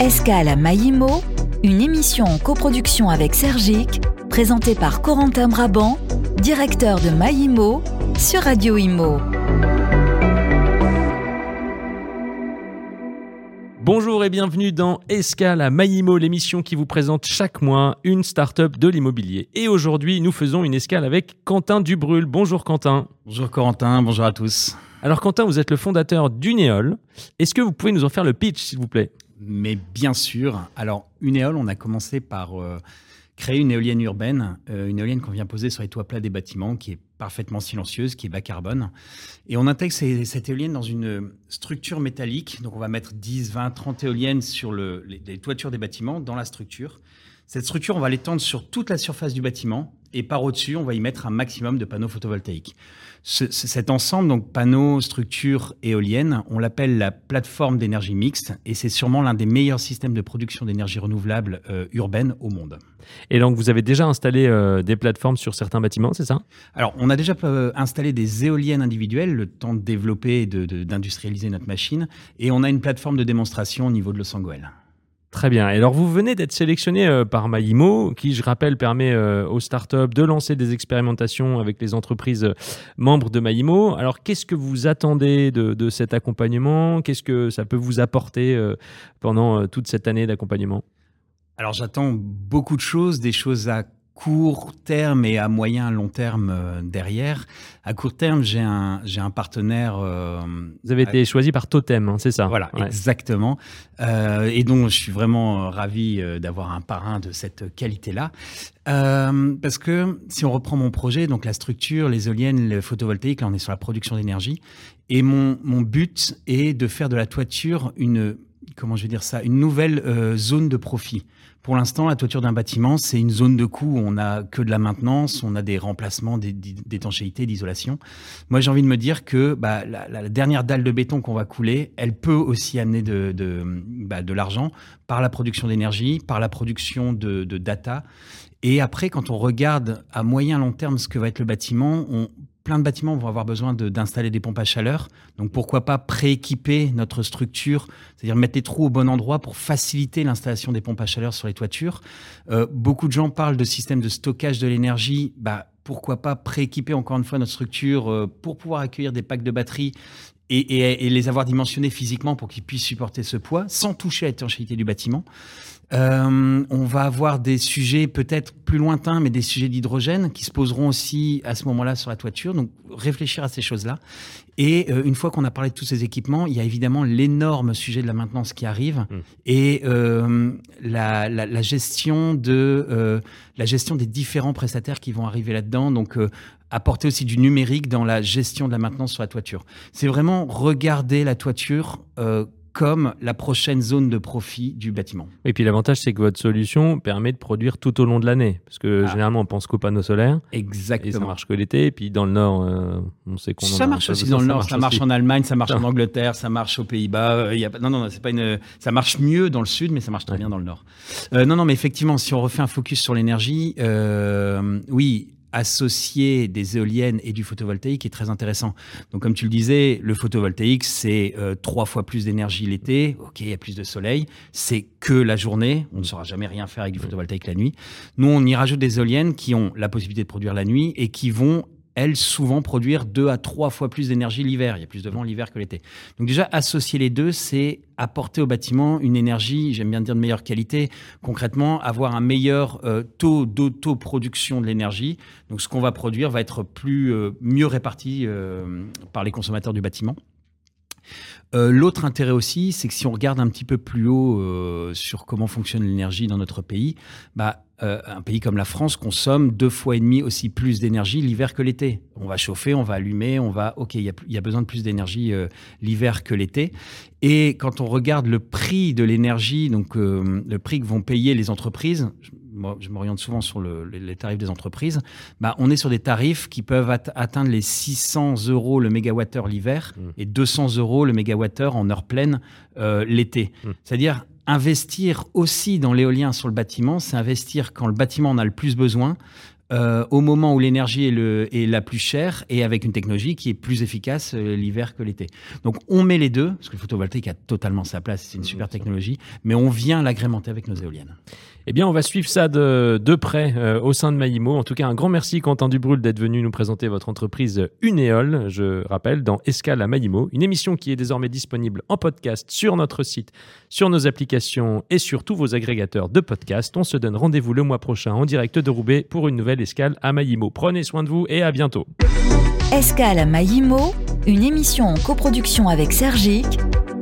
Escale à Maïmo, une émission en coproduction avec Sergic, présentée par Corentin Brabant, directeur de Maïmo, sur Radio Imo. Bonjour et bienvenue dans Escale à Maïmo, l'émission qui vous présente chaque mois une start-up de l'immobilier. Et aujourd'hui, nous faisons une escale avec Quentin Dubrul. Bonjour Quentin. Bonjour Corentin, bonjour à tous. Alors Quentin, vous êtes le fondateur d'Unéol. Est-ce que vous pouvez nous en faire le pitch, s'il vous plaît? Mais bien sûr. Alors, Unéole, on a commencé par euh, créer une éolienne urbaine, euh, une éolienne qu'on vient poser sur les toits plats des bâtiments, qui est parfaitement silencieuse, qui est bas carbone. Et on intègre cette éolienne dans une structure métallique. Donc, on va mettre 10, 20, 30 éoliennes sur les toitures des bâtiments dans la structure. Cette structure, on va l'étendre sur toute la surface du bâtiment et par au-dessus, on va y mettre un maximum de panneaux photovoltaïques. cet ensemble, donc panneaux, structures, éoliennes, on l'appelle la plateforme d'énergie mixte et c'est sûrement l'un des meilleurs systèmes de production d'énergie renouvelable euh, urbaine au monde. Et donc, vous avez déjà installé euh, des plateformes sur certains bâtiments, c'est ça? Alors, on a déjà euh, installé des éoliennes individuelles, le temps de développer et d'industrialiser notre machine, et on a une plateforme de démonstration au niveau de Los Angeles. Très bien. Alors, vous venez d'être sélectionné euh, par Maïmo, qui, je rappelle, permet euh, aux startups de lancer des expérimentations avec les entreprises euh, membres de Maïmo. Alors, qu'est-ce que vous attendez de, cet accompagnement? Qu'est-ce que ça peut vous apporter pendant toute cette année d'accompagnement? Alors, j'attends beaucoup de choses, des choses à court terme et à moyen long terme euh, derrière. À court terme, j'ai un, j'ai un partenaire. Euh, Vous avez été choisi par Totem, hein, c'est ça? Voilà, exactement. Euh, et donc, je suis vraiment ravi d'avoir un parrain de cette qualité-là. parce que si on reprend mon projet, donc la structure, les éoliennes, le photovoltaïque, là on est sur la production d'énergie. Et mon, mon but est de faire de la toiture une, comment je vais dire ça, une nouvelle zone de profit. Pour l'instant, la toiture d'un bâtiment, c'est une zone de coût on n'a que de la maintenance, on a des remplacements, d'étanchéité, d'isolation. Moi, j'ai envie de me dire que bah, la, dernière dalle de béton qu'on va couler, elle peut aussi amener de, de, bah, de l'argent par la production d'énergie, par la production de, de data. Et après, quand on regarde à moyen long terme ce que va être le bâtiment, on de bâtiments vont avoir besoin d'installer des pompes à chaleur. Donc pourquoi pas prééquiper notre structure, c'est-à-dire mettre les trous au bon endroit pour faciliter l'installation des pompes à chaleur sur les toitures. Euh, beaucoup de gens parlent de système de stockage de l'énergie. Bah, pourquoi pas prééquiper encore une fois notre structure euh, pour pouvoir accueillir des packs de batteries et, et les avoir dimensionnés physiquement pour qu'ils puissent supporter ce poids sans toucher à l'étanchéité du bâtiment. Euh, on va avoir des sujets peut-être plus lointains, mais des sujets d'hydrogène qui se poseront aussi à ce moment-là sur la toiture. Donc réfléchir à ces choses-là. Et euh, une fois qu'on a parlé de tous ces équipements, il y a évidemment l'énorme sujet de la maintenance qui arrive mmh. et euh, la, gestion de la gestion des différents prestataires qui vont arriver là-dedans. Donc apporter aussi du numérique dans la gestion de la maintenance sur la toiture. C'est vraiment regarder la toiture comme la prochaine zone de profit du bâtiment. Et puis l'avantage, c'est que votre solution permet de produire tout au long de l'année. Parce que ah. généralement, on pense qu'aux panneaux solaires. Exactement. Et ça marche que l'été. Et puis dans le Nord, euh, on sait qu'on Ça marche aussi dans le Nord. Ça marche, en Allemagne, ça marche en Angleterre, ça marche aux Pays-Bas. Euh, non, non, c'est pas une. Ça marche mieux dans le Sud, mais ça marche très bien dans le Nord. Euh, non, non, mais effectivement, si on refait un focus sur l'énergie, oui associer des éoliennes et du photovoltaïque est très intéressant. Donc, comme tu le disais, le photovoltaïque, c'est euh, trois fois plus d'énergie l'été. OK, il y a plus de soleil. C'est que la journée. On ne saura jamais rien faire avec du photovoltaïque la nuit. Nous, on y rajoute des éoliennes qui ont la possibilité de produire la nuit et qui vont elles, souvent produire deux à trois fois plus d'énergie l'hiver. Il y a plus de vent l'hiver que l'été. Donc déjà, associer les deux, c'est apporter au bâtiment une énergie, j'aime bien dire de meilleure qualité. Concrètement, avoir un meilleur euh, taux d'autoproduction de l'énergie. Donc ce qu'on va produire va être plus euh, mieux réparti euh, par les consommateurs du bâtiment. L'autre intérêt aussi, c'est que si on regarde un petit peu plus haut sur comment fonctionne l'énergie dans notre pays, bah, euh, un pays comme la France consomme deux fois et demi aussi plus d'énergie l'hiver que l'été. On va chauffer, on va allumer, on va. Ok, il y, a, besoin de plus d'énergie euh, l'hiver que l'été. Et quand on regarde le prix de l'énergie, donc euh, le prix que vont payer les entreprises, je, m'oriente souvent sur les tarifs des entreprises, bah, on est sur des tarifs qui peuvent atteindre les 600 euros le mégawattheure l'hiver mmh. et 200 euros le mégawattheure en heure pleine l'été. Mmh. C'est-à-dire investir aussi dans l'éolien sur le bâtiment, c'est investir quand le bâtiment en a le plus besoin, euh, au moment où l'énergie est, le, est la plus chère et avec une technologie qui est plus efficace euh, l'hiver que l'été. Donc on met les deux, parce que le photovoltaïque a totalement sa place, c'est une super technologie, mais on vient l'agrémenter avec nos éoliennes. Eh bien, on va suivre ça de, de près euh, au sein de Maïmo. En tout cas, un grand merci Quentin Dubrul d'être venu nous présenter votre entreprise Unéol, je rappelle, dans Escale à Maïmo, une émission qui est désormais disponible en podcast sur notre site, sur nos applications et sur tous vos agrégateurs de podcasts. On se donne rendez-vous le mois prochain en direct de Roubaix pour une nouvelle Escale à Maïmo. Prenez soin de vous et à bientôt. Escale à Maïmo, une émission en coproduction avec Sergic,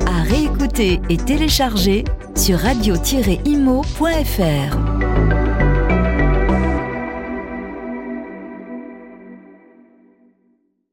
à réécouter et télécharger sur radio-imo.fr.